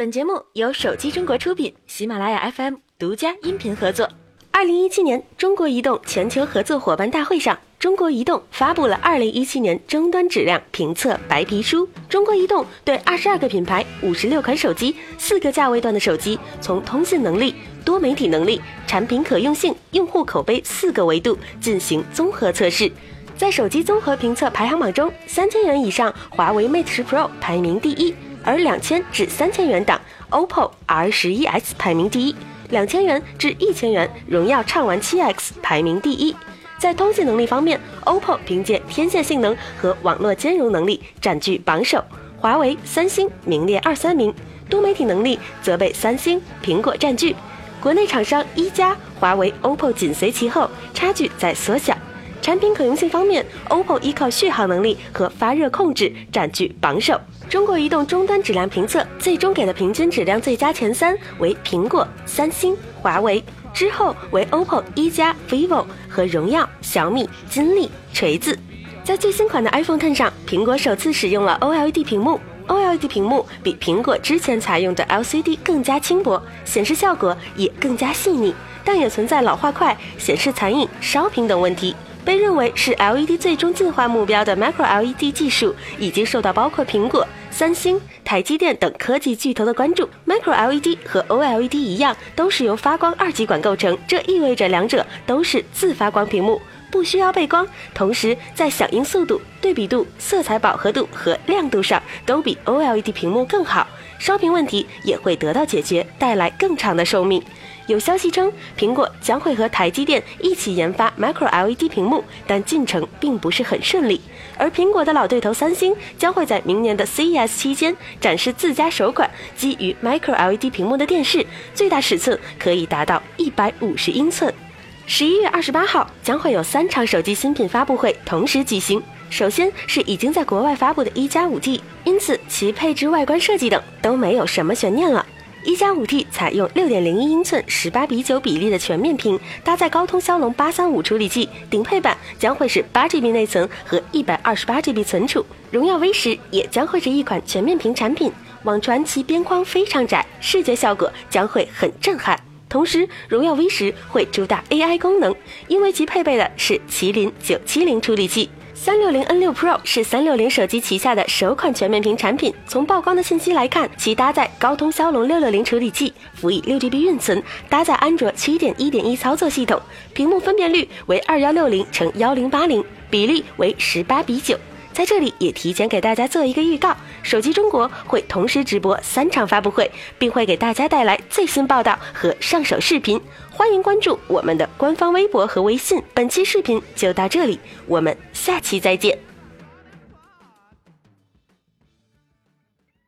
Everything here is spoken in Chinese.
本节目由手机中国出品，喜马拉雅 FM 独家音频合作。二零一七年中国移动全球合作伙伴大会上，中国移动发布了二零一七年终端质量评测白皮书。中国移动对二十二个品牌、五十六款手机、四个价位段的手机，从通信能力、多媒体能力、产品可用性、用户口碑四个维度进行综合测试。在手机综合评测排行榜中，三千元以上华为 Mate 十 Pro 排名第一。而两千至三千元档，OPPO R 十一 X 排名第一；两千元至一千元，荣耀畅玩七 X 排名第一。在通信能力方面，OPPO 凭借天线性能和网络兼容能力占据榜首，华为、三星名列二三名。多媒体能力则被三星、苹果占据，国内厂商一加、华为、OPPO 紧随其后，差距在缩小。产品可用性方面，OPPO 依靠续航能力和发热控制占据榜首。中国移动终端质量评测最终给的平均质量最佳前三为苹果、三星、华为，之后为 OPPO、一加、vivo 和荣耀、小米、金立、锤子。在最新款的 iPhone Ten 上，苹果首次使用了 OLED 屏幕，OLED 屏幕比苹果之前采用的 LCD 更加轻薄，显示效果也更加细腻，但也存在老化快、显示残影、烧屏等问题。被认为是 LED 最终进化目标的 Micro LED 技术，已经受到包括苹果、三星、台积电等科技巨头的关注。Micro LED 和 OLED 一样，都是由发光二极管构成，这意味着两者都是自发光屏幕，不需要背光，同时在响应速度、对比度、色彩饱和度和亮度上都比 OLED 屏幕更好，烧屏问题也会得到解决，带来更长的寿命。有消息称，苹果将会和台积电一起研发 Micro LED 屏幕，但进程并不是很顺利。而苹果的老对头三星将会在明年的 CES 期间展示自家首款基于 Micro LED 屏幕的电视，最大尺寸可以达到一百五十英寸。十一月二十八号将会有三场手机新品发布会同时举行，首先是已经在国外发布的一加五 G，因此其配置、外观设计等都没有什么悬念了。一加五 T 采用六点零一英寸十八比九比例的全面屏，搭载高通骁龙八三五处理器，顶配版将会是八 GB 内存和一百二十八 GB 存储。荣耀 V 十也将会是一款全面屏产品，网传其边框非常窄，视觉效果将会很震撼。同时，荣耀 V 十会主打 AI 功能，因为其配备的是麒麟九七零处理器。三六零 N 六 Pro 是三六零手机旗下的首款全面屏产品。从曝光的信息来看，其搭载高通骁龙六六零处理器，辅以六 GB 运存，搭载安卓七点一点一操作系统，屏幕分辨率为二幺六零乘幺零八零，比例为十八比九。在这里也提前给大家做一个预告，手机中国会同时直播三场发布会，并会给大家带来最新报道和上手视频，欢迎关注我们的官方微博和微信。本期视频就到这里，我们下期再见。